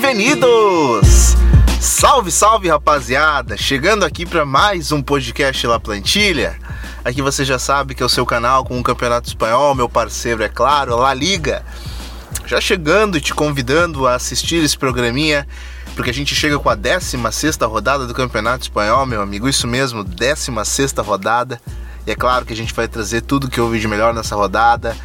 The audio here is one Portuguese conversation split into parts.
Bem-vindos! Salve, salve, rapaziada! Chegando aqui para mais um podcast La Plantilha. Aqui você já sabe que é o seu canal com o Campeonato Espanhol, meu parceiro, é claro, La Liga. Já chegando e te convidando a assistir esse programinha, porque a gente chega com a 16 rodada do Campeonato Espanhol, meu amigo. Isso mesmo, 16 rodada. E é claro que a gente vai trazer tudo que houve de melhor nessa rodada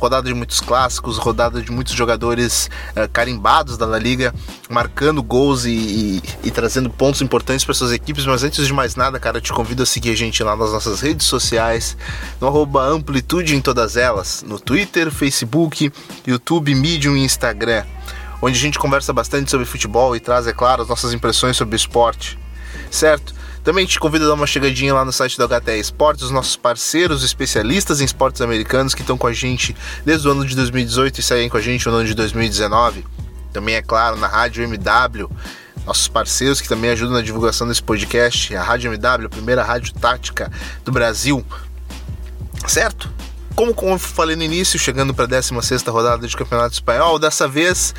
rodada de muitos clássicos, rodada de muitos jogadores uh, carimbados da La Liga, marcando gols e, e, e trazendo pontos importantes para suas equipes. Mas antes de mais nada, cara, eu te convido a seguir a gente lá nas nossas redes sociais, no arroba Amplitude em todas elas, no Twitter, Facebook, YouTube, Medium e Instagram, onde a gente conversa bastante sobre futebol e traz, é claro, as nossas impressões sobre o esporte, certo? Também te convido a dar uma chegadinha lá no site da HTE Esportes, os nossos parceiros especialistas em esportes americanos que estão com a gente desde o ano de 2018 e saem com a gente no ano de 2019. Também, é claro, na Rádio MW, nossos parceiros que também ajudam na divulgação desse podcast, a Rádio MW, a primeira rádio tática do Brasil. Certo? Como, como falei no início, chegando para a 16 rodada de Campeonato Espanhol, dessa vez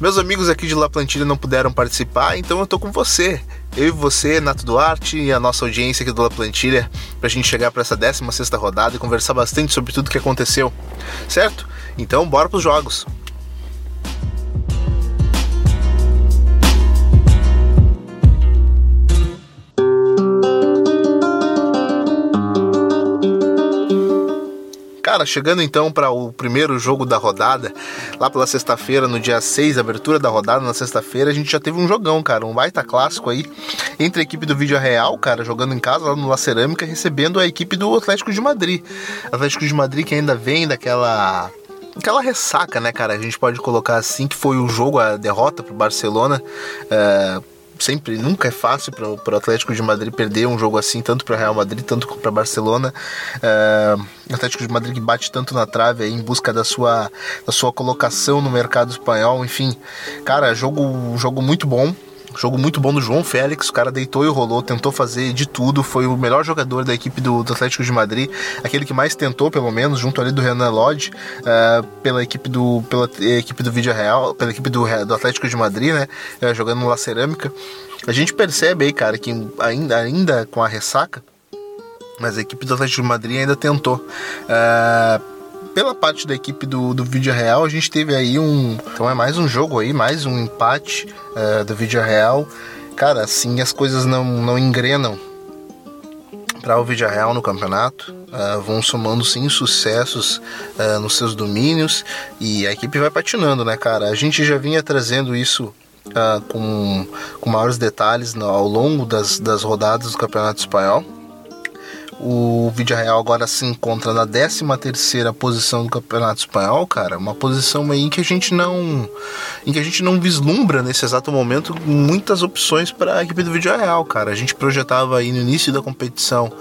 meus amigos aqui de La Plantilha não puderam participar, então eu tô com você. Eu e você, Nato Duarte e a nossa audiência aqui do La Plantilha, para a gente chegar para essa 16 rodada e conversar bastante sobre tudo que aconteceu, certo? Então, bora para os jogos. Cara, chegando então para o primeiro jogo da rodada, lá pela sexta-feira, no dia 6, abertura da rodada, na sexta-feira, a gente já teve um jogão, cara, um baita clássico aí, entre a equipe do Vídeo Real, cara, jogando em casa lá no La Cerâmica, recebendo a equipe do Atlético de Madrid. Atlético de Madrid que ainda vem daquela aquela ressaca, né, cara? A gente pode colocar assim que foi o jogo, a derrota pro Barcelona. Uh, sempre, nunca é fácil para o Atlético de Madrid perder um jogo assim, tanto para Real Madrid, tanto para Barcelona. Uh, Atlético de Madrid que bate tanto na trave aí, em busca da sua, da sua colocação no mercado espanhol, enfim. Cara, jogo, jogo muito bom. Jogo muito bom do João Félix, o cara deitou e rolou, tentou fazer de tudo, foi o melhor jogador da equipe do, do Atlético de Madrid, aquele que mais tentou, pelo menos, junto ali do Renan Lodge, uh, pela equipe do pela equipe do Vídeo Real, pela equipe do, do Atlético de Madrid, né, uh, jogando no La Cerâmica. A gente percebe aí, cara, que ainda, ainda com a ressaca, mas a equipe do Atlético de Madrid ainda tentou. Uh, pela parte da equipe do, do Vídeo Real, a gente teve aí um. Então é mais um jogo aí, mais um empate uh, do Vídeo Real. Cara, assim as coisas não, não engrenam para o Vídeo Real no campeonato. Uh, vão somando sim sucessos uh, nos seus domínios e a equipe vai patinando, né, cara? A gente já vinha trazendo isso Uh, com, com maiores detalhes no, ao longo das, das rodadas do Campeonato Espanhol. O Vídeo Real agora se encontra na 13 terceira posição do Campeonato Espanhol, cara. Uma posição aí em que a gente não em que a gente não vislumbra nesse exato momento muitas opções para a equipe do Vídeo Real, cara. A gente projetava aí no início da competição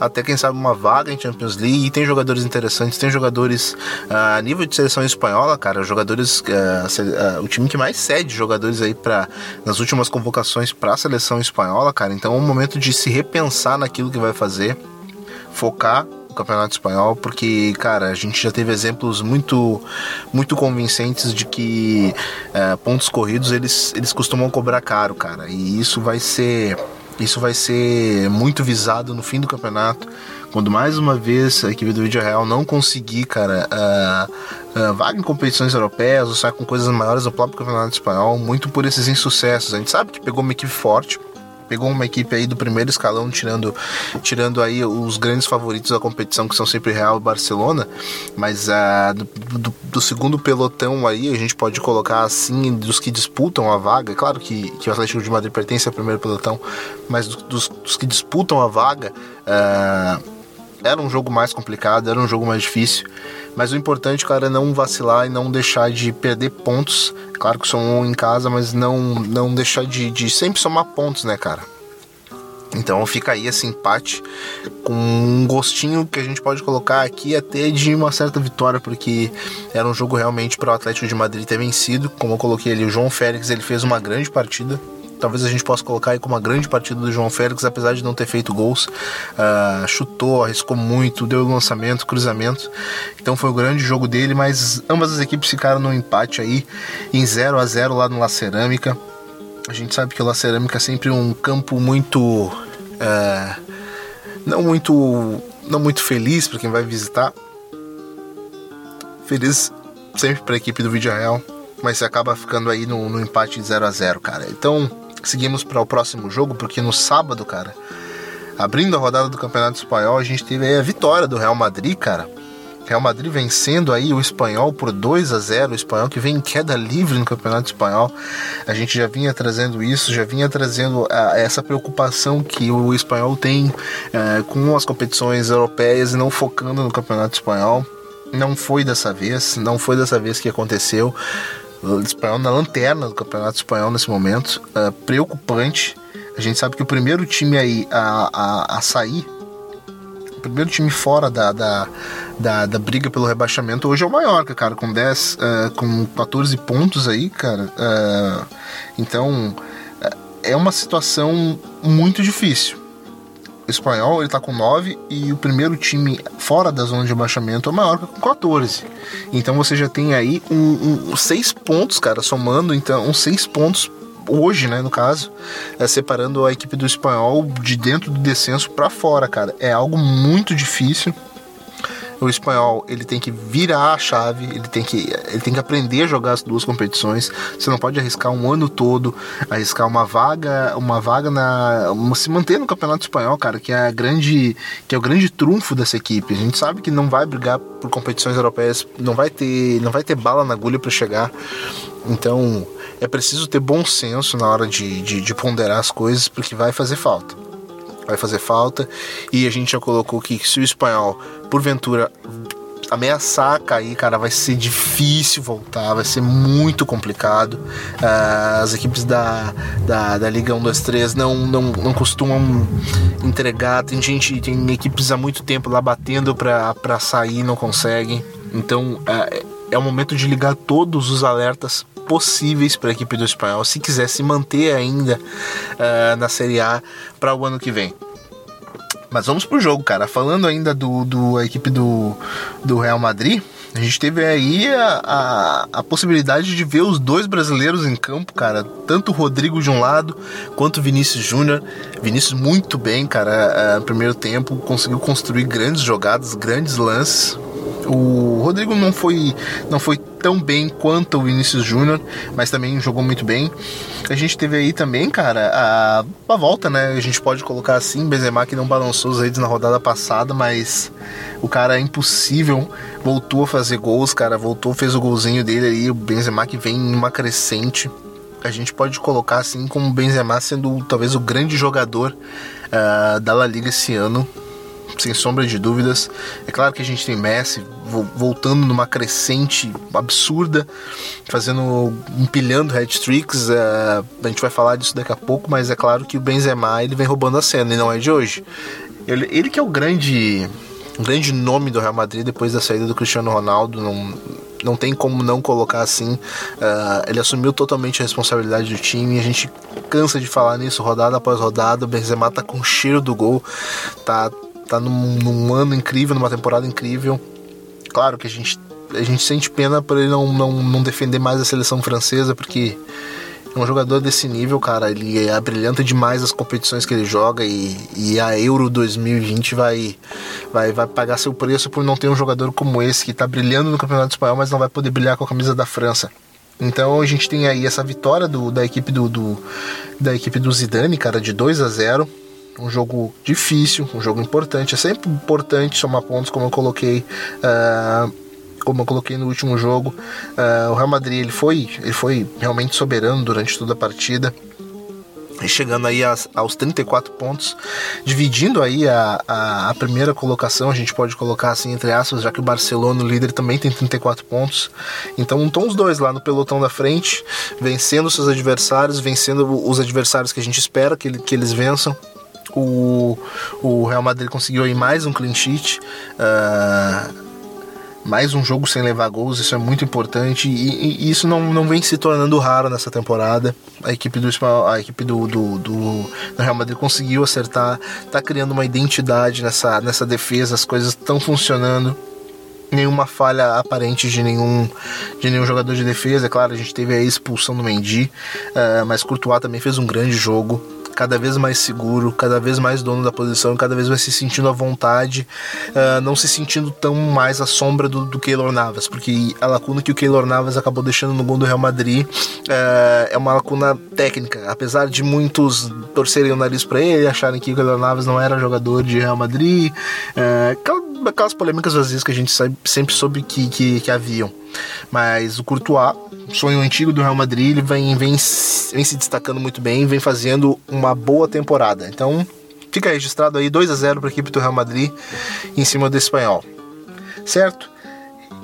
até quem sabe uma vaga em Champions League. E tem jogadores interessantes, tem jogadores uh, a nível de seleção espanhola, cara, jogadores uh, uh, o time que mais cede jogadores aí para nas últimas convocações para a seleção espanhola, cara. Então é um momento de se repensar naquilo que vai fazer focar no Campeonato Espanhol, porque, cara, a gente já teve exemplos muito, muito convincentes de que é, pontos corridos eles, eles costumam cobrar caro, cara, e isso vai ser. Isso vai ser muito visado no fim do campeonato, quando mais uma vez a equipe do Vídeo Real não conseguir, cara, uh, uh, vaga em competições europeias ou sair com coisas maiores no próprio campeonato espanhol, muito por esses insucessos. A gente sabe que pegou uma equipe forte, pegou uma equipe aí do primeiro escalão, tirando, tirando aí os grandes favoritos da competição, que são sempre Real e Barcelona, mas uh, do, do, do, segundo pelotão aí, a gente pode colocar assim, dos que disputam a vaga, é claro que, que o Atlético de Madrid pertence ao primeiro pelotão, mas dos, dos que disputam a vaga, uh, era um jogo mais complicado, era um jogo mais difícil. Mas o importante, cara, é não vacilar e não deixar de perder pontos. Claro que somam em casa, mas não, não deixar de, de sempre somar pontos, né, cara? Então fica aí esse empate com um gostinho que a gente pode colocar aqui até de uma certa vitória, porque era um jogo realmente para o Atlético de Madrid ter vencido. Como eu coloquei ali, o João Félix ele fez uma grande partida talvez a gente possa colocar aí como uma grande partida do João Félix, apesar de não ter feito gols. Uh, chutou, arriscou muito, deu lançamento, cruzamento. Então foi o grande jogo dele, mas ambas as equipes ficaram no empate aí, em 0 a 0 lá no La Cerâmica. A gente sabe que o La Cerâmica é sempre um campo muito. Uh, não muito. não muito feliz para quem vai visitar. Feliz sempre para a equipe do Vídeo Real, mas você acaba ficando aí no, no empate de 0 a 0 cara. Então, seguimos para o próximo jogo, porque no sábado, cara, abrindo a rodada do Campeonato Espanhol, a gente teve a vitória do Real Madrid, cara. Real Madrid vencendo aí o Espanhol por 2 a 0, o Espanhol que vem em queda livre no Campeonato Espanhol. A gente já vinha trazendo isso, já vinha trazendo a, essa preocupação que o Espanhol tem é, com as competições europeias e não focando no Campeonato Espanhol. Não foi dessa vez, não foi dessa vez que aconteceu espanhol na lanterna do campeonato espanhol nesse momento. Uh, preocupante. A gente sabe que o primeiro time aí a, a, a sair, o primeiro time fora da, da, da, da, briga pelo rebaixamento hoje é o Mallorca, cara, com 10, uh, é, com 14 pontos aí, cara. Uh, então é uma situação muito difícil espanhol ele tá com 9 e o primeiro time fora da zona de abaixamento é o Mallorca com 14. Então você já tem aí um, um, seis pontos, cara, somando então uns seis pontos hoje, né, no caso, é, separando a equipe do espanhol de dentro do descenso para fora, cara. É algo muito difícil o espanhol ele tem que virar a chave, ele tem que, ele tem que aprender a jogar as duas competições. Você não pode arriscar um ano todo, arriscar uma vaga, uma vaga na se manter no campeonato espanhol, cara, que é a grande, que é o grande trunfo dessa equipe. A gente sabe que não vai brigar por competições europeias, não vai ter, não vai ter bala na agulha para chegar. Então é preciso ter bom senso na hora de, de, de ponderar as coisas, porque vai fazer falta vai fazer falta. E a gente já colocou que se o espanhol, porventura, ameaçar cair, cara, vai ser difícil voltar, vai ser muito complicado. Uh, as equipes da, da, da Liga 1, 2, 3 não, não, não costumam entregar. Tem gente, tem equipes há muito tempo lá batendo para sair não conseguem. Então uh, é o momento de ligar todos os alertas possíveis para a equipe do espanhol se quiser se manter ainda uh, na Série A para o ano que vem. Mas vamos pro jogo, cara. Falando ainda do, do a equipe do, do Real Madrid, a gente teve aí a, a, a, possibilidade de ver os dois brasileiros em campo, cara. Tanto o Rodrigo de um lado quanto o Vinícius Júnior. Vinícius muito bem, cara. No primeiro tempo conseguiu construir grandes jogadas, grandes lances. O Rodrigo não foi, não foi tão bem quanto o Vinícius Júnior, mas também jogou muito bem. A gente teve aí também, cara, a, a volta, né? A gente pode colocar assim, Benzema que não balançou os redes na rodada passada, mas o cara é impossível, voltou a fazer gols, cara, voltou, fez o golzinho dele aí, o Benzema que vem em uma crescente. A gente pode colocar assim como o Benzema sendo talvez o grande jogador uh, da La Liga esse ano sem sombra de dúvidas. É claro que a gente tem Messi voltando numa crescente absurda, fazendo, empilhando hat-tricks. É, a gente vai falar disso daqui a pouco, mas é claro que o Benzema ele vem roubando a cena e não é de hoje. Ele, ele que é o grande, o grande nome do Real Madrid depois da saída do Cristiano Ronaldo, não, não tem como não colocar assim. Uh, ele assumiu totalmente a responsabilidade do time. A gente cansa de falar nisso rodada após rodada. O Benzema tá com cheiro do gol, tá tá num, num, ano incrível, numa temporada incrível. Claro que a gente, a gente sente pena por ele não, não, não defender mais a seleção francesa, porque é um jogador desse nível, cara. Ele é brilhante demais as competições que ele joga e, e a Euro 2020 vai, vai, vai pagar seu preço por não ter um jogador como esse que tá brilhando no Campeonato Espanhol, mas não vai poder brilhar com a camisa da França. Então a gente tem aí essa vitória do, da equipe do, do, da equipe do Zidane, cara, de 2 a 0 um jogo difícil, um jogo importante. É sempre importante somar pontos, como eu coloquei. Uh, como eu coloquei no último jogo, uh, o Real Madrid ele foi, ele foi realmente soberano durante toda a partida chegando aí aos 34 pontos, dividindo aí a, a, a, primeira colocação, a gente pode colocar assim entre aspas, já que o Barcelona, o líder, também tem 34 pontos. Então estão os dois lá no pelotão da frente, vencendo seus adversários, vencendo os adversários que a gente espera que, que eles vençam o, o Real Madrid conseguiu aí mais um clean sheet. Uh, mais um jogo sem levar gols, isso é muito importante e, e, isso não, não vem se tornando raro nessa temporada. A equipe do a equipe do, do, do, Real Madrid conseguiu acertar, tá criando uma identidade nessa, nessa defesa, as coisas estão funcionando nenhuma falha aparente de nenhum, de nenhum jogador de defesa. É claro, a gente teve a expulsão do Mendy, uh, mas Courtois também fez um grande jogo cada vez mais seguro, cada vez mais dono da posição, cada vez mais se sentindo à vontade, uh, não se sentindo tão mais à sombra do, do Keylor Navas, porque a lacuna que o Keylor Navas acabou deixando no gol do Real Madrid uh, é uma lacuna técnica, apesar de muitos torcerem o nariz para ele, acharem que o Keylor Navas não era jogador de Real Madrid, uh, aquelas polêmicas vezes que a gente sabe, sempre soube que, que, que haviam. Mas o Courtois, sonho antigo do Real Madrid, ele vem, vem, vem se destacando muito bem, vem fazendo uma boa temporada. Então, fica registrado aí 2 a 0 para a equipe do Real Madrid em cima do espanhol. Certo?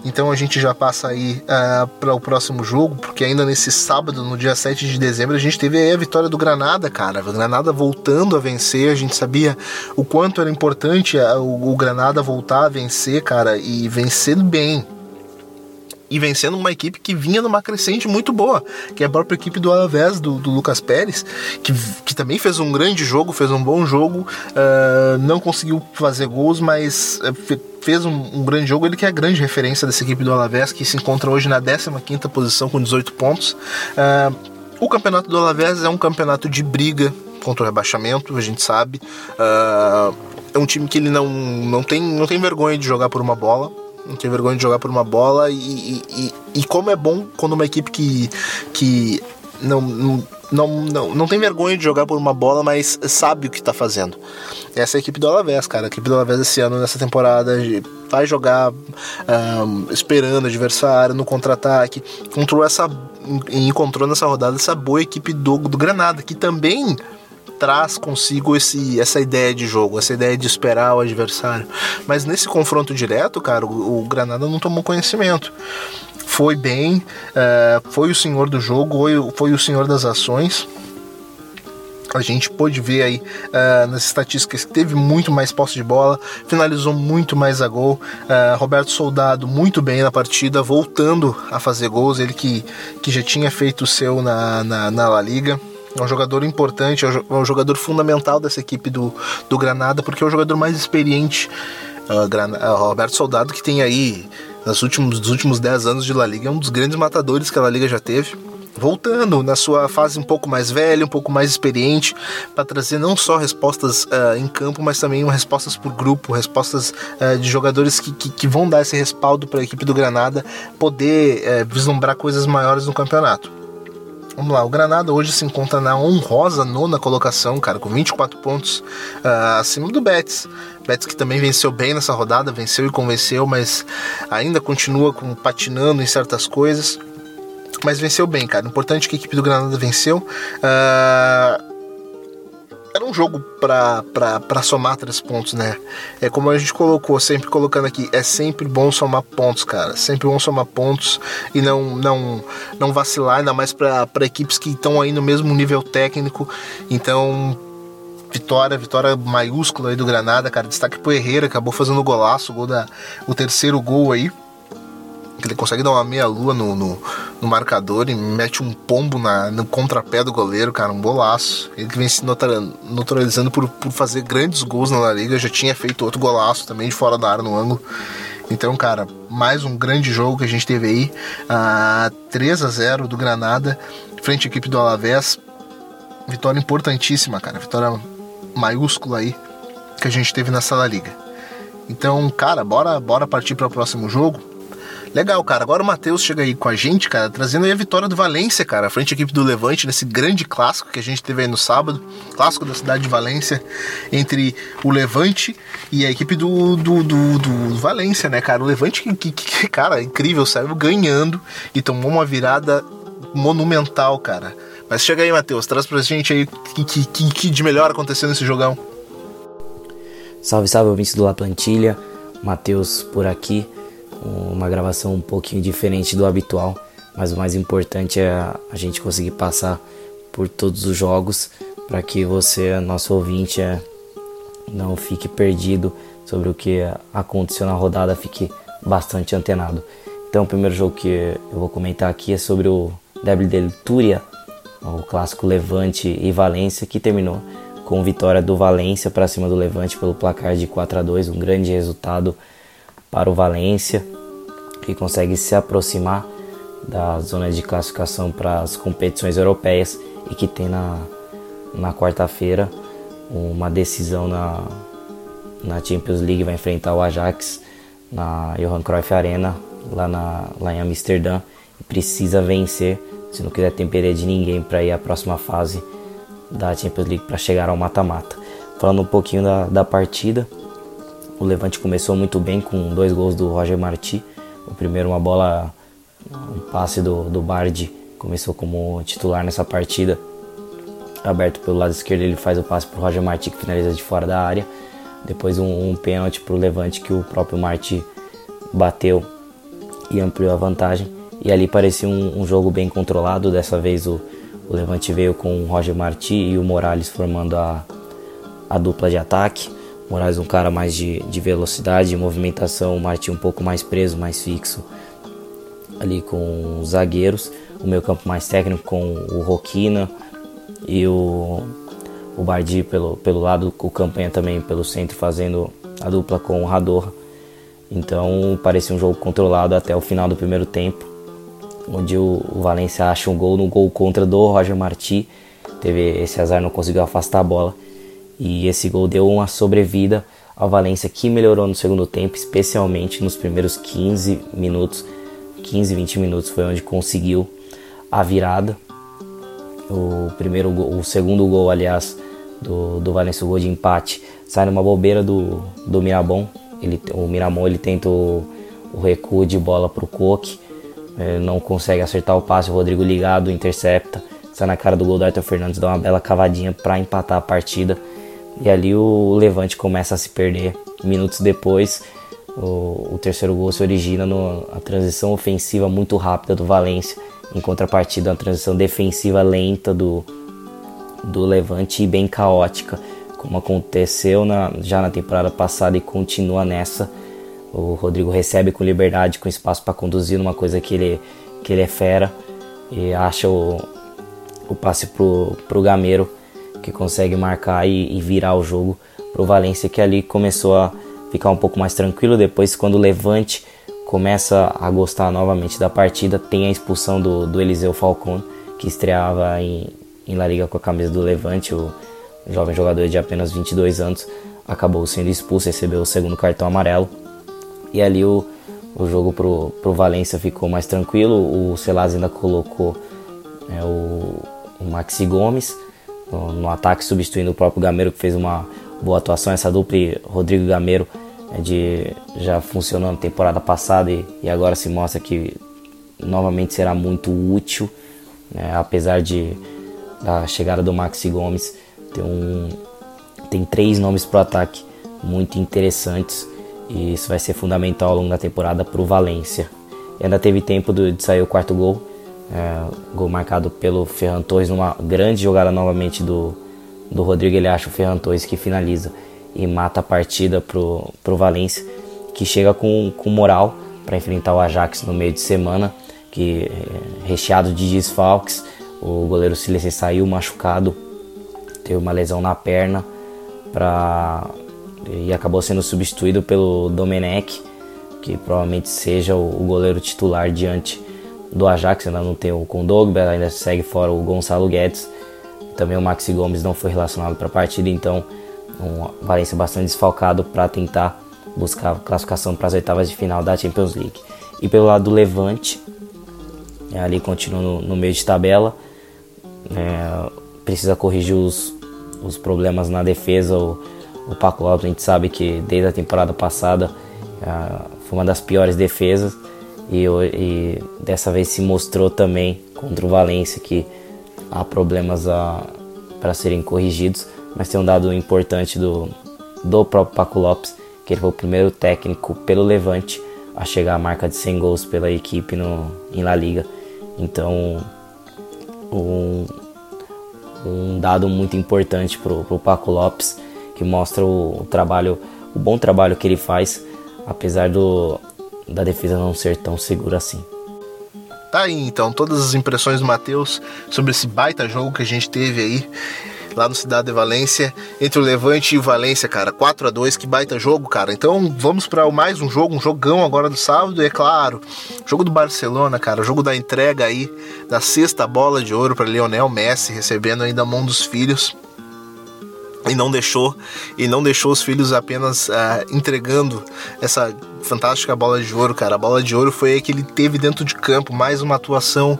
Então a gente já passa aí uh, para o próximo jogo, porque ainda nesse sábado, no dia 7 de dezembro, a gente teve aí a vitória do Granada, cara. O Granada voltando a vencer, a gente sabia o quanto era importante uh, o, o Granada voltar a vencer, cara, e vencer bem e vencendo uma equipe que vinha numa crescente muito boa, que é a própria equipe do Alavés, do, do Lucas Pérez, que, que também fez um grande jogo, fez um bom jogo, uh, não conseguiu fazer gols, mas uh, fez um, um, grande jogo. Ele que é a grande referência dessa equipe do Alavés, que se encontra hoje na 15ª posição com 18 pontos. Uh, o campeonato do Alavés é um campeonato de briga contra o rebaixamento, a gente sabe. é um time que ele não, não, tem, não tem vergonha de jogar por uma bola não tem vergonha de jogar por uma bola e, e, e, como é bom quando uma equipe que, que não, não, não, não, não tem vergonha de jogar por uma bola, mas sabe o que está fazendo. Essa é a equipe do Alavés, cara. A equipe do Alavés esse ano, nessa temporada, vai jogar um, esperando o adversário no contra-ataque. Encontrou, essa, encontrou nessa rodada essa boa equipe do, do Granada, que também traz consigo esse, essa ideia de jogo, essa ideia de esperar o adversário. Mas nesse confronto direto, cara, o, o Granada não tomou conhecimento. Foi bem, uh, foi o senhor do jogo, foi, o senhor das ações a gente pôde ver aí uh, nas estatísticas que teve muito mais posse de bola, finalizou muito mais a gol. Uh, Roberto Soldado muito bem na partida, voltando a fazer gols, ele que, que já tinha feito o seu na, na, na La Liga. É um jogador importante, é um jogador fundamental dessa equipe do, do Granada, porque é o jogador mais experiente. Uh, uh, Roberto Soldado, que tem aí, nos últimos, nos últimos 10 anos de La Liga, é um dos grandes matadores que a La Liga já teve. Voltando na sua fase um pouco mais velha, um pouco mais experiente, para trazer não só respostas uh, em campo, mas também respostas por grupo, respostas de jogadores que, que, que, vão dar esse respaldo para a equipe do Granada poder eh, vislumbrar coisas maiores no campeonato. Vamos lá, o Granada hoje se encontra na honrosa nona colocação, cara, com 24 pontos uh, acima do Betis. Betis que também venceu bem nessa rodada, venceu e convenceu, mas ainda continua com, patinando em certas coisas. Mas venceu bem, cara. Importante que a equipe do Granada venceu. Uh, um jogo para somar três pontos, né? É como a gente colocou, sempre colocando aqui, é sempre bom somar pontos, cara. Sempre bom somar pontos e não não não vacilar, ainda mais para equipes que estão aí no mesmo nível técnico. Então, vitória, vitória maiúscula aí do Granada, cara. Destaque pro Herrera, acabou fazendo o golaço, gol da, o terceiro gol aí ele consegue dar uma meia-lua no, no, no, marcador e mete um pombo na, no contrapé do goleiro, cara, um bolaço. Ele que vem se neutralizando por, por fazer grandes gols na La Liga, já tinha feito outro golaço também de fora da área no ângulo. Então, cara, mais um grande jogo que a gente teve aí. Uh, 3 a 0 do Granada, frente à equipe do Alavés. Vitória importantíssima, cara. Vitória maiúscula aí que a gente teve nessa La Liga. Então, cara, bora, bora partir para o próximo jogo. Legal, cara. Agora o Matheus chega aí com a gente, cara, trazendo aí a vitória do Valência, cara, frente à equipe do Levante, nesse grande clássico que a gente teve aí no sábado, clássico da cidade de Valência, entre o Levante e a equipe do, do, do, do Valência, né, cara? O Levante, que, que, que cara, incrível, saiu ganhando e tomou uma virada monumental, cara. Mas chega aí, Matheus, traz pra gente aí o que, que, que de melhor aconteceu nesse jogão. Salve, salve, ouvintes do La Plantilha. Matheus por aqui uma gravação um pouquinho diferente do habitual, mas o mais importante é a gente conseguir passar por todos os jogos para que você, nosso ouvinte, é, não fique perdido sobre o que aconteceu na rodada, fique bastante antenado. Então, o primeiro jogo que eu vou comentar aqui é sobre o Derby de Túria, o clássico Levante e Valência, que terminou com vitória do Valência para cima do Levante pelo placar de 4 a 2, um grande resultado para o Valência, que consegue se aproximar da zona de classificação para as competições europeias e que tem na, na quarta-feira uma decisão na, na Champions League, vai enfrentar o Ajax na Johan Cruyff Arena, lá, na, lá em Amsterdã, e precisa vencer se não quiser ter de ninguém para ir à próxima fase da Champions League para chegar ao mata-mata. Falando um pouquinho da, da partida, o Levante começou muito bem com dois gols do Roger Marti. O primeiro, uma bola, um passe do, do Bardi, começou como titular nessa partida. Aberto pelo lado esquerdo, ele faz o passe para o Roger Marti, que finaliza de fora da área. Depois, um, um pênalti para o Levante, que o próprio Marti bateu e ampliou a vantagem. E ali parecia um, um jogo bem controlado. Dessa vez, o, o Levante veio com o Roger Marti e o Morales formando a, a dupla de ataque. O Morales um cara mais de, de velocidade, de movimentação, o Marti um pouco mais preso, mais fixo ali com os zagueiros. O meio campo mais técnico com o Roquina e o, o Bardi pelo, pelo lado, o Campanha também pelo centro fazendo a dupla com o Rador. Então parecia um jogo controlado até o final do primeiro tempo onde o, o Valência acha um gol no gol contra do Roger Marti. Teve esse azar, não conseguiu afastar a bola. E esse gol deu uma sobrevida ao Valência, que melhorou no segundo tempo, especialmente nos primeiros 15 minutos. 15, 20 minutos foi onde conseguiu a virada. O primeiro o segundo gol, aliás, do, do Valência, o gol de empate, sai numa bobeira do, do Mirabon. Ele, o Miramon ele tenta o, o recuo de bola para o Coque é, não consegue acertar o passe, o Rodrigo ligado, intercepta, sai na cara do gol do Arthur Fernandes, dá uma bela cavadinha para empatar a partida. E ali o Levante começa a se perder. Minutos depois, o, o terceiro gol se origina na transição ofensiva muito rápida do Valência, em contrapartida, uma transição defensiva lenta do, do Levante e bem caótica, como aconteceu na, já na temporada passada e continua nessa o Rodrigo recebe com liberdade, com espaço para conduzir numa coisa que ele, que ele é fera e acha o, o passe pro, pro Gameiro que consegue marcar e, e virar o jogo pro Valência que ali começou a ficar um pouco mais tranquilo. Depois, quando o Levante começa a gostar novamente da partida, tem a expulsão do, do Eliseu Falcone, que estreava em, em La Liga com a camisa do Levante, o jovem jogador de apenas 22 anos, acabou sendo expulso, recebeu o segundo cartão amarelo. E ali o, o jogo pro, pro Valência ficou mais tranquilo. O Celaz ainda colocou é, o, o Maxi Gomes no, no, ataque, substituindo o próprio Gameiro, que fez uma boa atuação. Essa dupla Rodrigo Gameiro é de, já funcionou na temporada passada e, e agora se mostra que novamente será muito útil, né, apesar de da chegada do Maxi Gomes tem um tem três nomes para o ataque muito interessantes e isso vai ser fundamental ao longo da temporada para o Valência. E ainda teve tempo de sair o quarto gol, é, gol marcado pelo Ferran Torres numa grande jogada novamente do, do Rodrigo. Ele acha o Ferran Torres que finaliza e mata a partida para o Valência, que chega com, com moral para enfrentar o Ajax no meio de semana, que é, recheado de desfalques. O goleiro Silencio saiu machucado, teve uma lesão na perna para e acabou sendo substituído pelo Domenech, que provavelmente seja o, goleiro titular diante do Ajax. Ainda não tem o Kondogba, ainda segue fora o Gonçalo Guedes. Também o Maxi Gomes não foi relacionado para a partida, então um Valência bastante desfalcado para tentar buscar classificação para as oitavas de final da Champions League. E pelo lado do Levante, é, ali continua no, no, meio de tabela, é, precisa corrigir os, os problemas na defesa. O, o Paco Lopes, a gente sabe que desde a temporada passada uh, foi uma das piores defesas e, e, dessa vez se mostrou também contra o Valência que há problemas para serem corrigidos, mas tem um dado importante do, do próprio Paco Lopes, que ele foi o primeiro técnico pelo Levante a chegar à marca de 100 gols pela equipe no, em La Liga. Então, um, um dado muito importante para o Paco Lopes que mostra o, o, trabalho, o bom trabalho que ele faz, apesar do, da defesa não ser tão segura assim. Tá aí então todas as impressões do Matheus sobre esse baita jogo que a gente teve aí lá no Cidade de Valência, entre o Levante e o Valência, cara. 4 a 2 que baita jogo, cara. Então vamos para mais um jogo, um jogão agora do sábado, e é claro, jogo do Barcelona, cara, jogo da entrega aí da sexta bola de ouro para Lionel Messi, recebendo ainda a mão dos filhos e não deixou e não deixou os filhos apenas uh, entregando essa fantástica bola de ouro, cara. A bola de ouro foi a que ele teve dentro de campo, mais uma atuação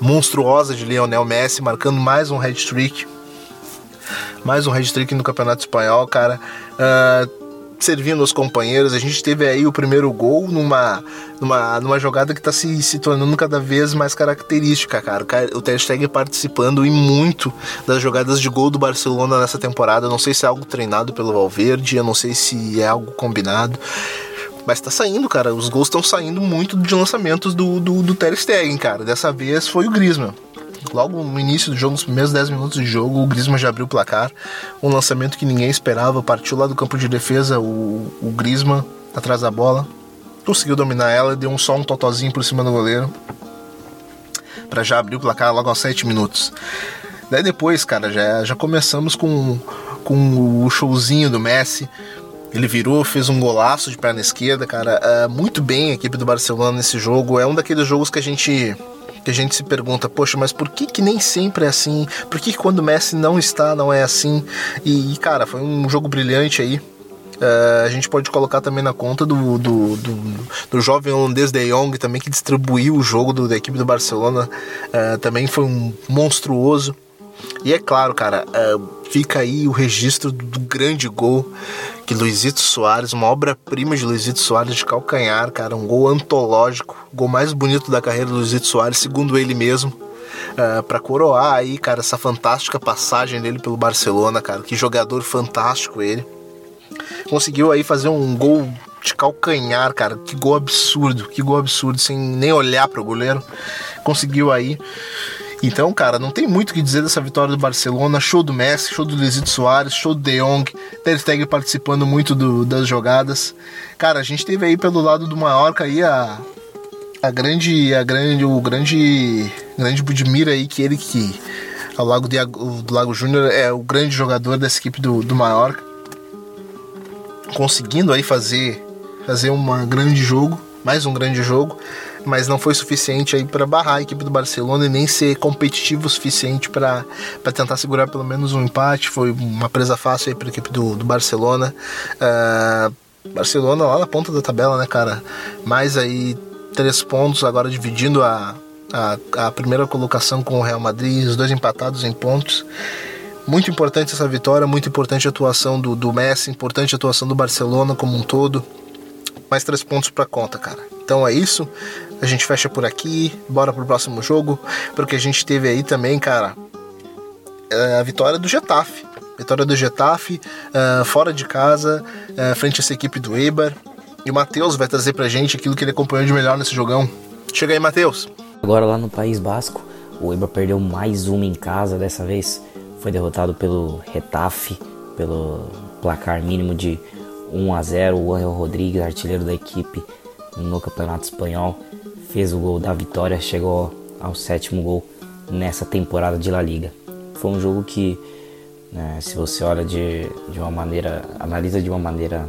monstruosa de Lionel Messi, marcando mais um hat-trick. Mais um hat-trick no Campeonato Espanhol, cara. Uh, servindo os companheiros. A gente teve aí o primeiro gol numa, numa, numa jogada que está se, se tornando cada vez mais característica, cara. O Ter Stegen participando e muito das jogadas de gol do Barcelona nessa temporada. Eu não sei se é algo treinado pelo Valverde, eu não sei se é algo combinado. Mas tá saindo, cara. Os gols estão saindo muito de lançamentos do, do, do Ter Stegen, cara. Dessa vez foi o Griezmann. Logo no início do jogo, nos primeiros 10 minutos de jogo, o Griezmann já abriu o placar. Um lançamento que ninguém esperava. Partiu lá do campo de defesa o, o Griezmann atrás da bola. Conseguiu dominar ela deu um, só um totozinho por cima do goleiro. para já abrir o placar logo aos 7 minutos. Daí depois, cara, já, já começamos com, com o showzinho do Messi. Ele virou, fez um golaço de perna esquerda, cara. É, muito bem a equipe do Barcelona nesse jogo. É um daqueles jogos que a gente que a gente se pergunta, poxa, mas por que que nem sempre é assim? Por que, que quando o Messi não está, não é assim? E, cara, foi um jogo brilhante aí. Uh, a gente pode colocar também na conta do, do, do, do jovem holandês De Jong também que distribuiu o jogo do, da equipe do Barcelona uh, também foi um monstruoso e é claro cara uh, fica aí o registro do grande gol que Luizito Soares, uma obra-prima de Luizito Soares de calcanhar, cara, um gol antológico, gol mais bonito da carreira do Luizito Soares, segundo ele mesmo. Uh, para coroar aí, cara, essa fantástica passagem dele pelo Barcelona, cara, que jogador fantástico ele. Conseguiu aí fazer um gol de calcanhar, cara, que gol absurdo, que gol absurdo, sem nem olhar para o goleiro. Conseguiu aí então, cara, não tem muito o que dizer dessa vitória do Barcelona. Show do Messi, show do Luizito Soares, show do De Jong, Ter Stegen participando muito do, das jogadas. Cara, a gente teve aí pelo lado do Mallorca aí a, a grande, a grande, o grande, grande Budimir aí que ele que ao Lago do Lago Júnior é o grande jogador dessa equipe do, do Mallorca, conseguindo aí fazer fazer um grande jogo, mais um grande jogo mas não foi suficiente aí para barrar a equipe do Barcelona e nem ser competitivo o suficiente para tentar segurar pelo menos um empate. Foi uma presa fácil aí para a equipe do, do Barcelona. Uh, Barcelona lá na ponta da tabela, né, cara? Mais aí três pontos agora dividindo a, a, a primeira colocação com o Real Madrid, os dois empatados em pontos. Muito importante essa vitória, muito importante a atuação do, do Messi, importante a atuação do Barcelona como um todo. Mais três pontos para conta, cara. Então é isso. A gente fecha por aqui. Bora pro próximo jogo. Porque a gente teve aí também, cara, é, a vitória do Getafe. Vitória do Getafe, uh, fora de casa, uh, frente a essa equipe do Eibar. E o Matheus vai trazer pra gente aquilo que ele acompanhou de melhor nesse jogão. Chega aí, Matheus. Agora lá no País Basco, o Eibar perdeu mais uma em casa dessa vez. Foi derrotado pelo Retafe, pelo placar mínimo de 1 a 0. O Angel Rodrigues, artilheiro da equipe, no Campeonato Espanhol. Fez o gol da vitória, chegou ao sétimo gol nessa temporada de La Liga. Foi um jogo que, né, se você olha de, de uma maneira, analisa de uma maneira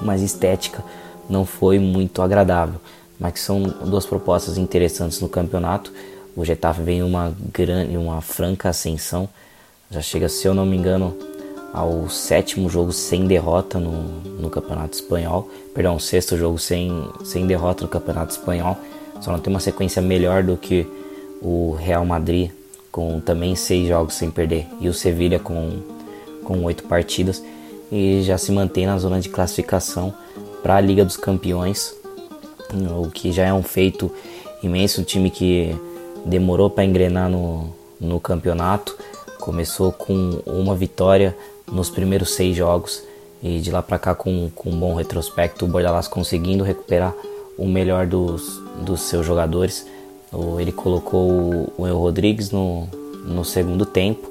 mais estética, não foi muito agradável. Mas que são duas propostas interessantes no campeonato. O Getafe vem uma grande, uma franca ascensão. Já chega, se eu não me engano, ao sétimo jogo sem derrota no, no Campeonato Espanhol. Perdão, sexto jogo sem, sem derrota no Campeonato Espanhol. Só não tem uma sequência melhor do que o Real Madrid, com também seis jogos sem perder, e o Sevilha com, com oito partidas, e já se mantém na zona de classificação para a Liga dos Campeões, o que já é um feito imenso. O time que demorou para engrenar no, no campeonato começou com uma vitória nos primeiros seis jogos e de lá para cá com, com um bom retrospecto, o Bordalas conseguindo recuperar o melhor dos, dos seus jogadores. Ele colocou o El Rodrigues no, no segundo tempo,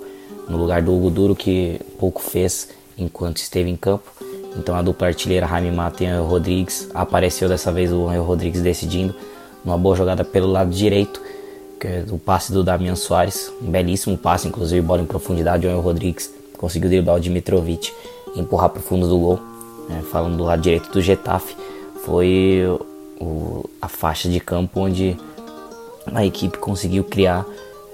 no lugar do Hugo Duro, que pouco fez enquanto esteve em campo. Então a dupla artilheira Jaime Mata e Angel Rodrigues apareceu dessa vez o Angel Rodrigues decidindo uma boa jogada pelo lado direito, que é o passe do Damian Soares, um belíssimo passe, inclusive bola em profundidade, o Angel Rodrigues conseguiu driblar o Dimitrovic e empurrar para o fundo do gol. É, falando do lado direito do Getafe, foi o, a faixa de campo onde a equipe conseguiu criar,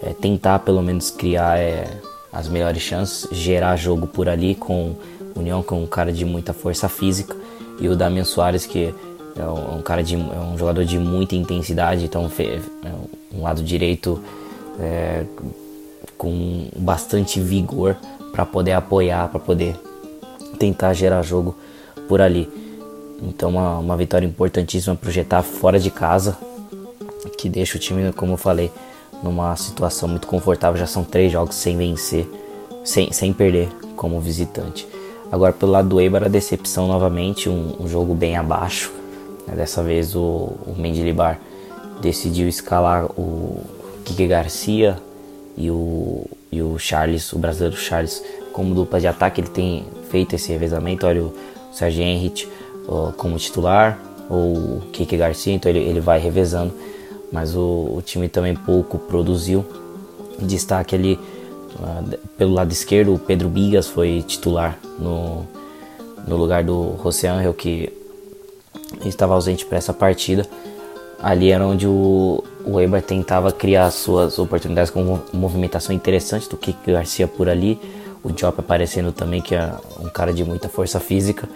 é, tentar pelo menos criar é, as melhores chances, gerar jogo por ali com União com um cara de muita força física e o Damian Soares que é um cara de é um jogador de muita intensidade, então é um lado direito é, com bastante vigor para poder apoiar, para poder tentar gerar jogo por ali. Então uma, uma vitória importantíssima para fora de casa, que deixa o time, como eu falei, numa situação muito confortável. Já são três jogos sem vencer, sem, sem perder como visitante. Agora pelo lado do Eibar a decepção novamente, um, um jogo bem abaixo. Né? Dessa vez o, o Mendilibar decidiu escalar o Kike Garcia e o, e o Charles, o brasileiro Charles, como dupla de ataque. Ele tem feito esse revezamento. Olha o Sérgio Henrich uh, como titular, ou o Kike Garcia, então ele, ele vai revezando. Mas o, o time também pouco produziu. Destaque ali uh, pelo lado esquerdo, o Pedro Bigas foi titular no, no lugar do José Angel, que estava ausente para essa partida. Ali era onde o, o tentava criar suas oportunidades com uma movimentação interessante do Kike Garcia por ali. O Diop aparecendo também, que é um cara de muita força física.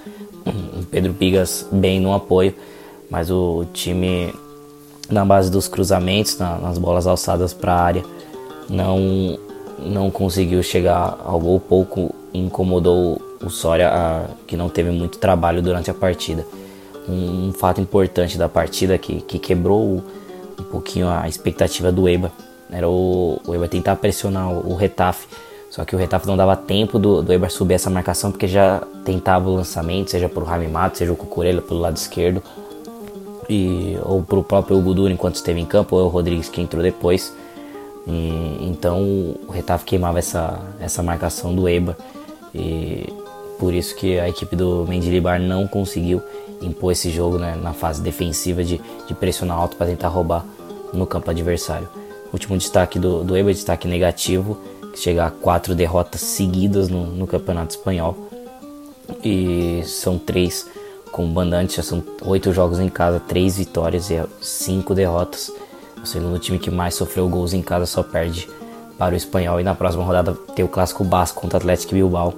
O Pedro Bigas bem no apoio. Mas o time, na base dos cruzamentos, na, nas bolas alçadas para a área, não, não conseguiu chegar ao gol. Pouco incomodou o Soria, a, que não teve muito trabalho durante a partida um, um fato importante da partida que, que quebrou um pouquinho a expectativa do Eba. Era o, o Eba tentar pressionar o, o Retafe, só que o Retafe não dava tempo do, do Eba subir essa marcação porque já tentava o lançamento, seja por Rami Mato, seja o Cucurella pelo lado esquerdo, e, ou para o próprio Hugo enquanto esteve em campo, ou o Rodrigues que entrou depois. E, então o Retafe queimava essa, essa marcação do Eba. E por isso que a equipe do Mendilibar não conseguiu impor esse jogo né, na fase defensiva de, de pressionar alto para tentar roubar no campo adversário. Último destaque do, do Eibar, destaque negativo, chega a quatro derrotas seguidas no, no Campeonato Espanhol. E são três com bandantes, já são oito jogos em casa, três vitórias e cinco derrotas. O segundo time que mais sofreu gols em casa só perde para o Espanhol. E na próxima rodada tem o Clássico Basco contra o Atlético Bilbao.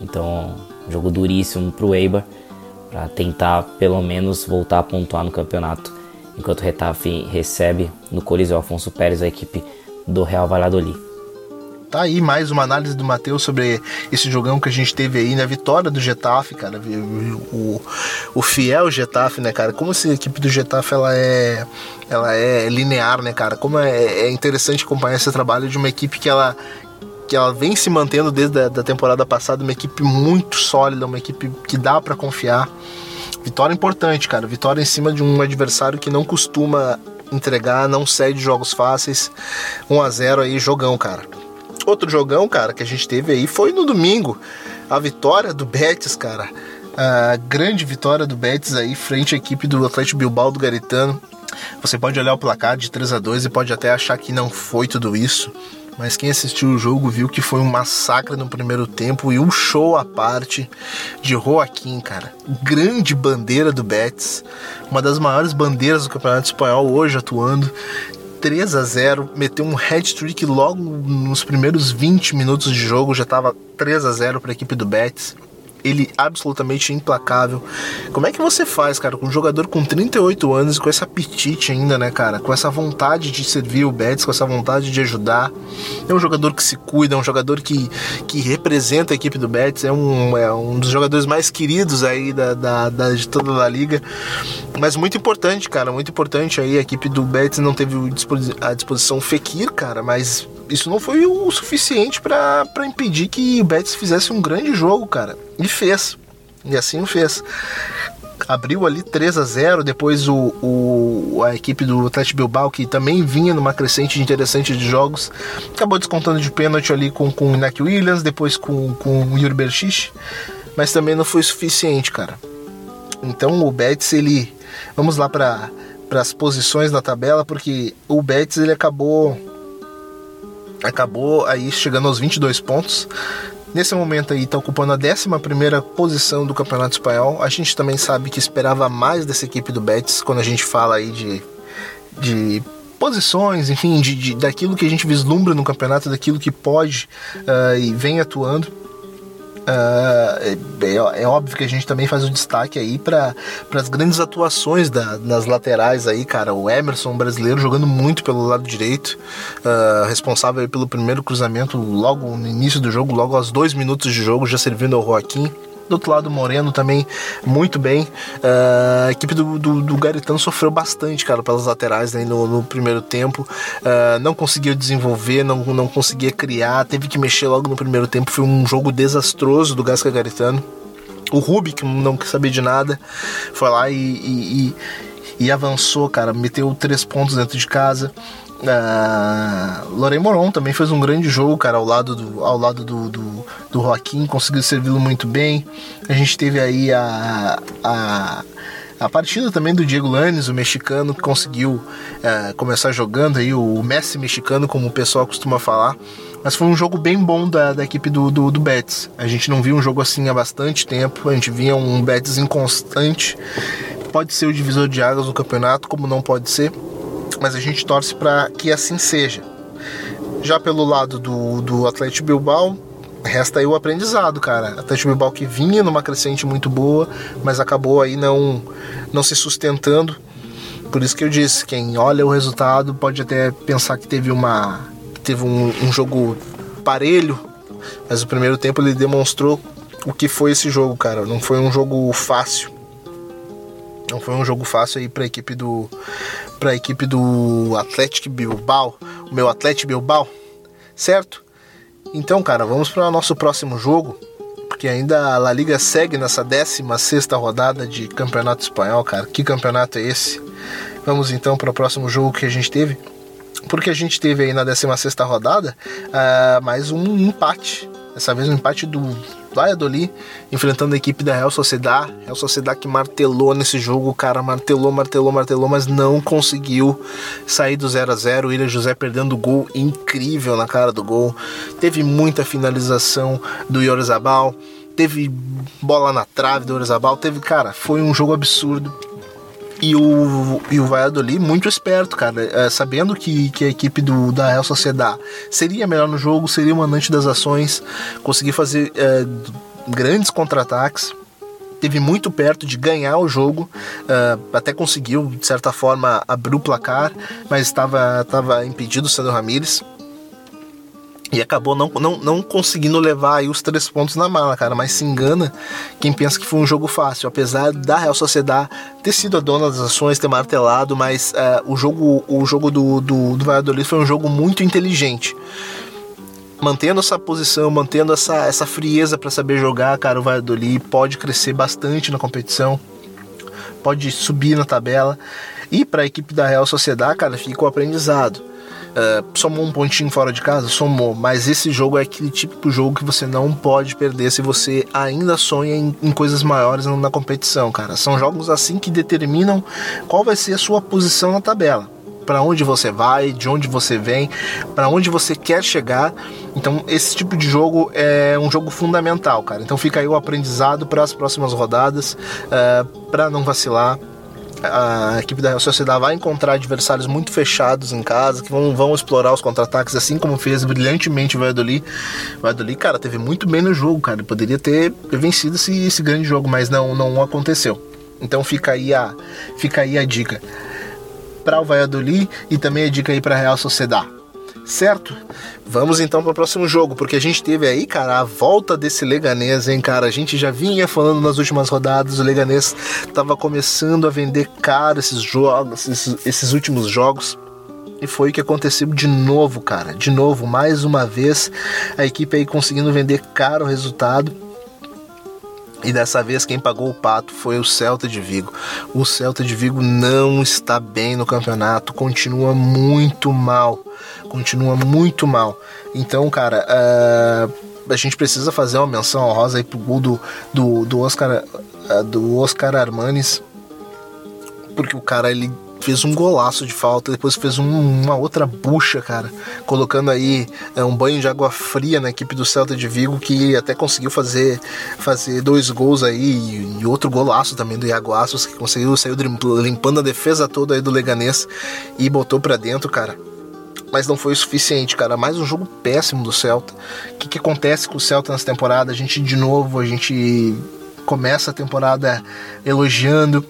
Então, jogo duríssimo para o Eibar para tentar pelo menos voltar a pontuar no campeonato, enquanto o Retafe recebe no Coliseu Afonso Pérez a equipe do Real Valladolid. Tá aí mais uma análise do Matheus sobre esse jogão que a gente teve aí na vitória do Getafe, cara. O, o fiel Getafe, né, cara? Como essa equipe do Getafe ela é, ela é linear, né, cara? Como é, é interessante acompanhar esse trabalho de uma equipe que ela, que ela vem se mantendo desde a da temporada passada, uma equipe muito sólida, uma equipe que dá para confiar. Vitória importante, cara. Vitória em cima de um adversário que não costuma entregar, não cede jogos fáceis. 1 a 0 aí, jogão, cara. Outro jogão, cara, que a gente teve aí foi no domingo. A vitória do Betis, cara. A grande vitória do Betis aí frente à equipe do Atlético Bilbao do Garitano. Você pode olhar o placar de 3 a 2 e pode até achar que não foi tudo isso. Mas quem assistiu o jogo viu que foi um massacre no primeiro tempo e um show à parte de Joaquim, cara. Grande bandeira do Betis, uma das maiores bandeiras do Campeonato Espanhol hoje atuando. 3 a 0 meteu um hat-trick logo nos primeiros 20 minutos de jogo, já estava 3 a 0 para a equipe do Betis ele absolutamente implacável. Como é que você faz, cara, com um jogador com 38 anos, com esse apetite ainda, né, cara? Com essa vontade de servir o Betis, com essa vontade de ajudar. É um jogador que se cuida, é um jogador que, que representa a equipe do Betis, é um, é um dos jogadores mais queridos aí da, da, da de toda a liga. Mas muito importante, cara, muito importante aí. A equipe do Betis não teve a disposição Fekir, cara, mas isso não foi o suficiente para impedir que o Betis fizesse um grande jogo, cara. E fez. E assim o fez. Abriu ali 3 a 0 depois o, o, a equipe do Atlético Bilbao, que também vinha numa crescente interessante de jogos, acabou descontando de pênalti ali com, com o Iñaki Williams, depois com, com o Yuri Berchiche. mas também não foi suficiente, cara. Então o Betis ele, vamos lá para as posições na tabela, porque o Betis ele acabou acabou aí chegando aos 22 pontos. Nesse momento aí está ocupando a 11 posição do Campeonato Espanhol. A gente também sabe que esperava mais dessa equipe do Betis quando a gente fala aí de, de posições, enfim, de, de, daquilo que a gente vislumbra no campeonato, daquilo que pode uh, e vem atuando. Uh, é, é, óbvio que a gente também faz um destaque aí para as grandes atuações da, nas laterais aí, cara. O Emerson brasileiro jogando muito pelo lado direito, uh, responsável pelo primeiro cruzamento logo no início do jogo, logo aos dois minutos de jogo, já servindo ao Joaquim. Do outro lado, Moreno também muito bem. Uh, a equipe do, do, do, Garitano sofreu bastante, cara, pelas laterais né, no, no, primeiro tempo. Uh, não conseguiu desenvolver, não, não conseguia criar, teve que mexer logo no primeiro tempo. Foi um jogo desastroso do Gasca Garitano. O Rubik não quis saber de nada, foi lá e, e, e, e avançou, cara. Meteu três pontos dentro de casa. Uh, Lorraine Moron também fez um grande jogo, cara, ao lado do, ao lado do, do, do Joaquim, conseguiu servi-lo muito bem. A gente teve aí a, a, a partida também do Diego Lanes, o mexicano, que conseguiu uh, começar jogando aí, o Messi mexicano, como o pessoal costuma falar. Mas foi um jogo bem bom da, da equipe do, do, do Betis. A gente não viu um jogo assim há bastante tempo, a gente via um Betis inconstante. Pode ser o divisor de águas do campeonato, como não pode ser mas a gente torce para que assim seja. Já pelo lado do, do Atlético Bilbao, resta aí o aprendizado, cara. Atlético Bilbao que vinha numa crescente muito boa, mas acabou aí não, não se sustentando. Por isso que eu disse, quem olha o resultado pode até pensar que teve uma teve um, um jogo parelho, mas o primeiro tempo ele demonstrou o que foi esse jogo, cara. Não foi um jogo fácil. Não foi um jogo fácil aí para a equipe do para a equipe do Atlético Bilbao, o meu Atlético Bilbao, certo? Então, cara, vamos para o nosso próximo jogo, porque ainda a La Liga segue nessa 16 rodada de Campeonato Espanhol, cara. Que campeonato é esse? Vamos então para o próximo jogo que a gente teve. Porque a gente teve aí na 16 rodada uh, mais um empate. Dessa vez um empate do Valladolid enfrentando a equipe da Real Sociedad. Real Sociedad que martelou nesse jogo, o cara martelou, martelou, martelou, mas não conseguiu sair do 0 a 0 O Ilha José perdendo o gol incrível na cara do gol. Teve muita finalização do Yorzabal. Teve bola na trave do Yorzabal. Teve, cara, foi um jogo absurdo. E o, e o Valladolid muito esperto, cara, é, sabendo que, que a equipe do, da Real Sociedad seria melhor no jogo, seria o mandante das ações, conseguir fazer é, grandes contra-ataques. Teve muito perto de ganhar o jogo, uh, até conseguiu, de certa forma, abrir o placar, mas estava, impedido o Sandro Ramírez e acabou não, não, não conseguindo levar os três pontos na mala, cara. Mas se engana quem pensa que foi um jogo fácil. Apesar da Real Sociedade ter sido a dona das ações, ter martelado, mas uh, o jogo, o jogo do, do, do Valladolid foi um jogo muito inteligente. Mantendo essa posição, mantendo essa, essa frieza para saber jogar, cara, o Valladolid pode crescer bastante na competição, pode subir na tabela. E para a equipe da Real Sociedade, cara, fica o aprendizado Uh, somou um pontinho fora de casa? Somou, mas esse jogo é aquele típico jogo que você não pode perder se você ainda sonha em, em coisas maiores na competição, cara. São jogos assim que determinam qual vai ser a sua posição na tabela para onde você vai, de onde você vem, para onde você quer chegar. Então, esse tipo de jogo é um jogo fundamental, cara. Então, fica aí o aprendizado para as próximas rodadas, uh, eh, para não vacilar, a equipe da Real Sociedade vai encontrar adversários muito fechados em casa, que vão, vão explorar os contra-ataques, assim como fez brilhantemente o Valladolid. O Valladolid, cara, teve muito bem no jogo, cara. Poderia ter vencido esse, esse grande jogo, mas não, não aconteceu. Então fica aí a, fica aí a dica para o Valladolid e também a dica aí para a Real Sociedade certo? Vamos então para o próximo jogo, porque a gente teve aí, cara, a volta desse Leganês, hein, cara? A gente já vinha falando nas últimas rodadas, o Leganês estava começando a vender caro esses jogos, esses, esses últimos jogos. E foi o que aconteceu de novo, cara. De novo, mais uma vez, a equipe aí conseguindo vender caro o resultado e dessa vez quem pagou o pato foi o Celta de Vigo. O Celta de Vigo não está bem no campeonato, continua muito mal. Continua muito mal. Então, cara, uh, a gente precisa fazer uma menção honrosa aí pro gol do, do, do Oscar eh, do Oscar Armanes, porque o cara ele fez um golaço de falta, depois fez um, uma outra bucha, cara, colocando aí é, um banho de água fria na equipe do Celta de Vigo, que até conseguiu fazer, fazer dois gols aí, e, e outro golaço também do Iago Assos, que conseguiu sair limpando a defesa toda aí do Leganês e botou para dentro, cara. Mas não foi o suficiente, cara. Mais um jogo péssimo do Celta. O que, que acontece com o Celta nessa temporada? A gente, de novo, a gente começa a temporada elogiando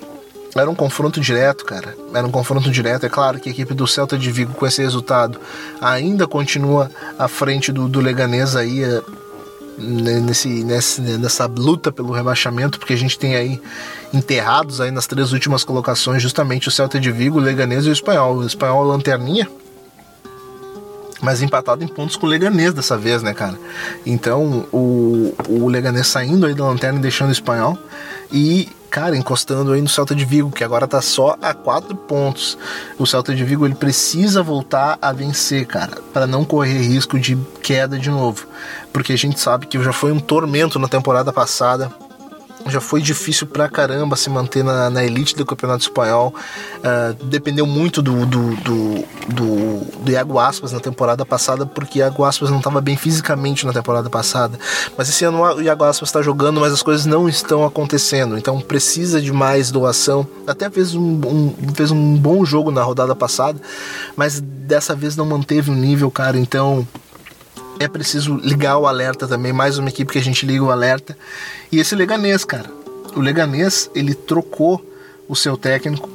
era um confronto direto, cara. Era um confronto direto. É claro que a equipe do Celta de Vigo, com esse resultado, ainda continua à frente do, do Leganês aí. É, nesse, nesse, nessa luta pelo rebaixamento, porque a gente tem aí enterrados aí nas três últimas colocações justamente o Celta de Vigo, o Leganês e o Espanhol. O Espanhol é lanterninha, mas empatado em pontos com o Leganês dessa vez, né, cara? Então, o, o Leganês saindo aí da lanterna e deixando o Espanhol e cara, encostando aí no Celta de Vigo, que agora tá só a quatro pontos. O Celta de Vigo ele precisa voltar a vencer, cara, para não correr risco de queda de novo, porque a gente sabe que já foi um tormento na temporada passada já foi difícil pra caramba se manter na, na elite do Campeonato Espanhol. Uh, dependeu muito do, do, do, do, do Iago Aspas na temporada passada, porque Iago Aspas não estava bem fisicamente na temporada passada. Mas esse ano o Iago Aspas está jogando, mas as coisas não estão acontecendo. Então precisa de mais doação. Até fez um, um, fez um bom jogo na rodada passada, mas dessa vez não manteve o nível, cara. Então é preciso ligar o alerta também, mais uma equipe que a gente liga o alerta. E esse Leganês, cara. O Leganês, ele trocou o seu técnico,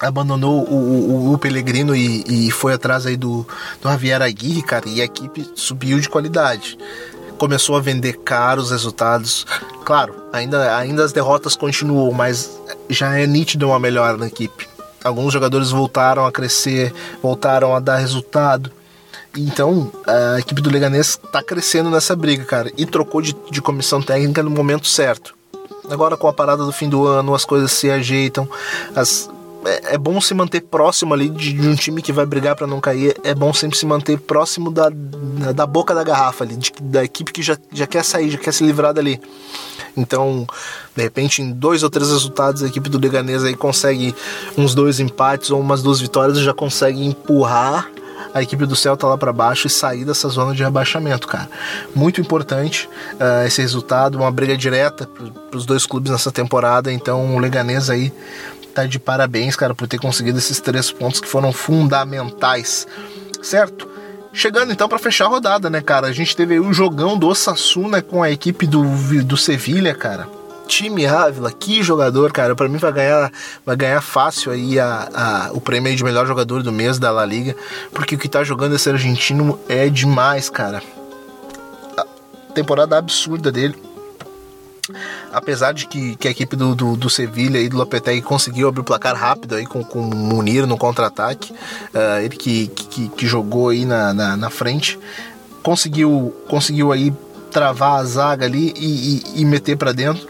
abandonou o, o, o Pellegrino e, e, foi atrás aí do, do Javier Aguirre, cara, e a equipe subiu de qualidade. Começou a vender caros resultados. Claro, ainda, ainda as derrotas continuam, mas já é nítido uma melhora na equipe. Alguns jogadores voltaram a crescer, voltaram a dar resultado. Então, a equipe do Leganês está crescendo nessa briga, cara, e trocou de, de comissão técnica no momento certo. Agora, com a parada do fim do ano, as coisas se ajeitam, as, é, é, bom se manter próximo ali de, de um time que vai brigar para não cair. É bom sempre se manter próximo da, da boca da garrafa ali, de, da equipe que já, já quer sair, já quer se livrar dali. Então, de repente, em dois ou três resultados, a equipe do Leganês aí consegue uns dois empates ou umas duas vitórias e já consegue empurrar a equipe do Celta lá para baixo e sair dessa zona de rebaixamento, cara. Muito importante uh, esse resultado, uma briga direta para os dois clubes nessa temporada. Então, o Leganês aí tá de parabéns, cara, por ter conseguido esses três pontos que foram fundamentais, certo? Chegando então para fechar a rodada, né, cara? A gente teve aí o jogão do Osasuna com a equipe do, do Sevilha, cara time Ávila, que jogador, cara. Para mim vai ganhar, vai ganhar fácil aí a, a, o prêmio de melhor jogador do mês da La Liga, porque o que tá jogando esse argentino é demais, cara. A temporada absurda dele. Apesar de que, que a equipe do, do, do Sevilha e do Lopetegui conseguiu abrir o placar rápido aí com, com o Munir no contra-ataque, uh, ele que, que, que, jogou aí na, na, na frente, conseguiu, conseguiu aí travar a zaga ali e, e, e meter para dentro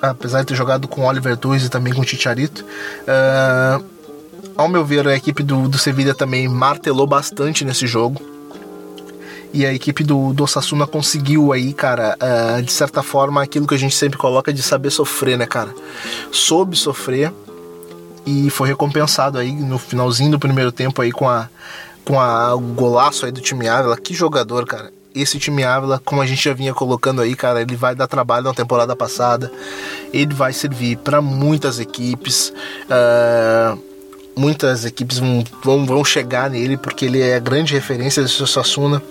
apesar de ter jogado com Oliver Tuis e também com Chicharito. Uh, ao meu ver, a equipe do, do Sevilla também martelou bastante nesse jogo. E a equipe do, do Osasuna conseguiu aí, cara, uh, de certa forma, aquilo que a gente sempre coloca de saber sofrer, né, cara? Soube sofrer e foi recompensado aí no finalzinho do primeiro tempo aí com a com a, o golaço aí do time Ávila. Que jogador, cara esse time Ávila, como a gente já vinha colocando aí, cara, ele vai dar trabalho na temporada passada. Ele vai servir para muitas equipes. Uh, muitas equipes vão, vão, chegar nele porque ele é a grande referência do Sassuna.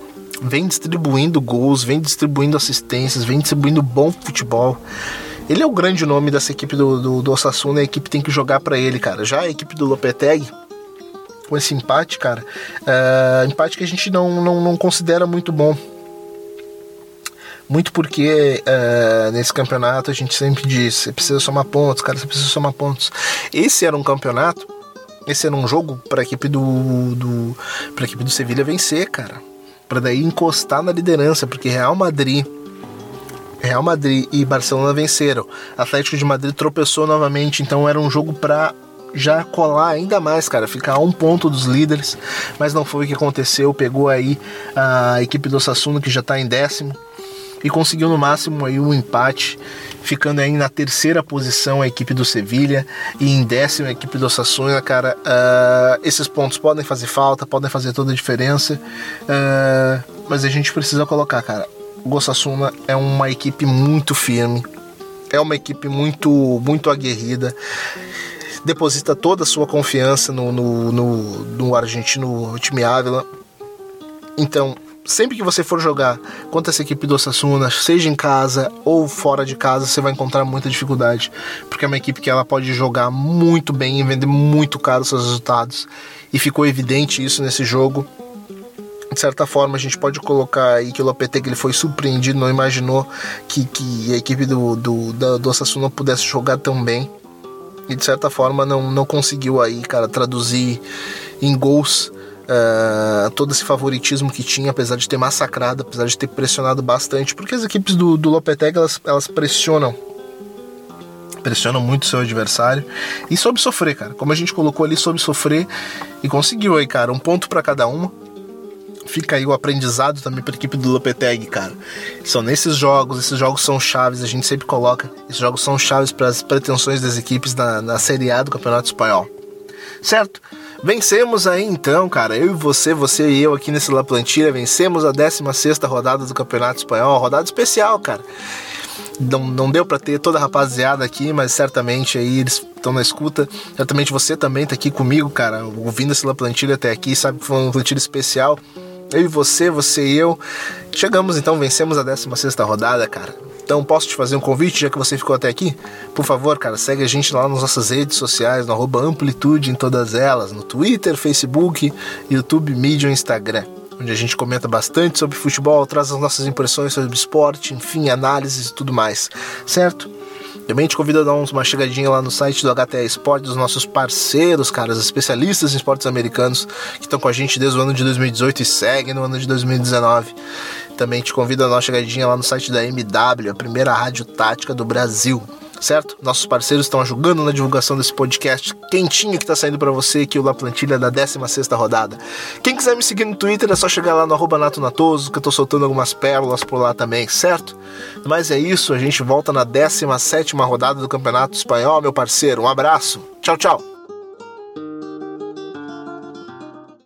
Vem distribuindo gols, vem distribuindo assistências, vem distribuindo bom futebol. Ele é o grande nome dessa equipe do, do, do Osasuna, a equipe tem que jogar para ele, cara. Já a equipe do Lopetegui, com esse empate, cara. Uh, empate que a gente não, não, não considera muito bom. Muito porque uh, nesse campeonato a gente sempre diz: você precisa somar pontos, cara, você precisa somar pontos. Esse era um campeonato, esse era um jogo para a equipe do, do equipe do Sevilha vencer, cara, para daí encostar na liderança, porque Real Madrid Real Madrid e Barcelona venceram. Atlético de Madrid tropeçou novamente, então era um jogo para já colar ainda mais, cara, ficar a um ponto dos líderes, mas não foi o que aconteceu. Pegou aí a equipe do Sassuolo que já está em décimo e conseguiu no máximo aí um empate, ficando aí na terceira posição a equipe do Sevilha e em décimo a equipe do Osasuna, cara. Uh, esses pontos podem fazer falta, podem fazer toda a diferença, uh, mas a gente precisa colocar, cara. O Osasuna é uma equipe muito firme, é uma equipe muito, muito aguerrida deposita toda a sua confiança no, no, no, no argentino time Ávila. Então, sempre que você for jogar contra essa equipe do Osasuna, seja em casa ou fora de casa, você vai encontrar muita dificuldade, porque é uma equipe que ela pode jogar muito bem e vender muito caro seus resultados. E ficou evidente isso nesse jogo. De certa forma, a gente pode colocar aí que o Lopetegui ele foi surpreendido, não imaginou que, que a equipe do, do, do, do Osasuna pudesse jogar tão bem. E de certa forma não, não conseguiu aí, cara, traduzir em gols Uh, todo esse favoritismo que tinha, apesar de ter massacrado, apesar de ter pressionado bastante, porque as equipes do, do elas, elas pressionam pressionam muito seu adversário e soube sofrer, cara. Como a gente colocou ali, soube sofrer e conseguiu aí, cara, um ponto para cada uma. Fica aí o aprendizado também para a equipe do Lopetegui, cara. São nesses jogos, esses jogos são chaves, a gente sempre coloca. Esses jogos são chaves para as pretensões das equipes na, na Série A do Campeonato Espanhol. Certo? Vencemos aí então, cara, eu e você, você e eu aqui nesse La Plantilha, vencemos a 16 rodada do Campeonato Espanhol, rodada especial, cara. Não, não deu para ter toda a rapaziada aqui, mas certamente aí eles estão na escuta. Certamente você também tá aqui comigo, cara, ouvindo esse La Plantilha até aqui, sabe que foi um plantilha especial. Eu e você, você e eu. Chegamos então, vencemos a 16 rodada, cara. Então posso te fazer um convite, já que você ficou até aqui? Por favor, cara, segue a gente lá nas nossas redes sociais, no Amplitude em todas elas, no Twitter, Facebook, YouTube, Medium, Instagram onde a gente comenta bastante sobre futebol, traz as nossas impressões sobre esporte, enfim, análises e tudo mais, certo? Também te convido a dar uma chegadinha lá no site do HTA Esporte, dos nossos parceiros, caras, especialistas em esportes americanos, que estão com a gente desde o ano de 2018 e seguem no ano de 2019. Também te convido a dar uma chegadinha lá no site da MW, a primeira rádio tática do Brasil certo? Nossos parceiros estão ajudando na divulgação desse podcast quentinho que está saindo para você aqui o La Plantilha da 16ª rodada. Quem quiser me seguir no Twitter é só chegar lá no arroba Nato Natoso, que eu tô soltando algumas pérolas por lá também, certo? Mas é isso, a gente volta na 17ª rodada do Campeonato Espanhol, meu parceiro. Um abraço. Tchau, tchau.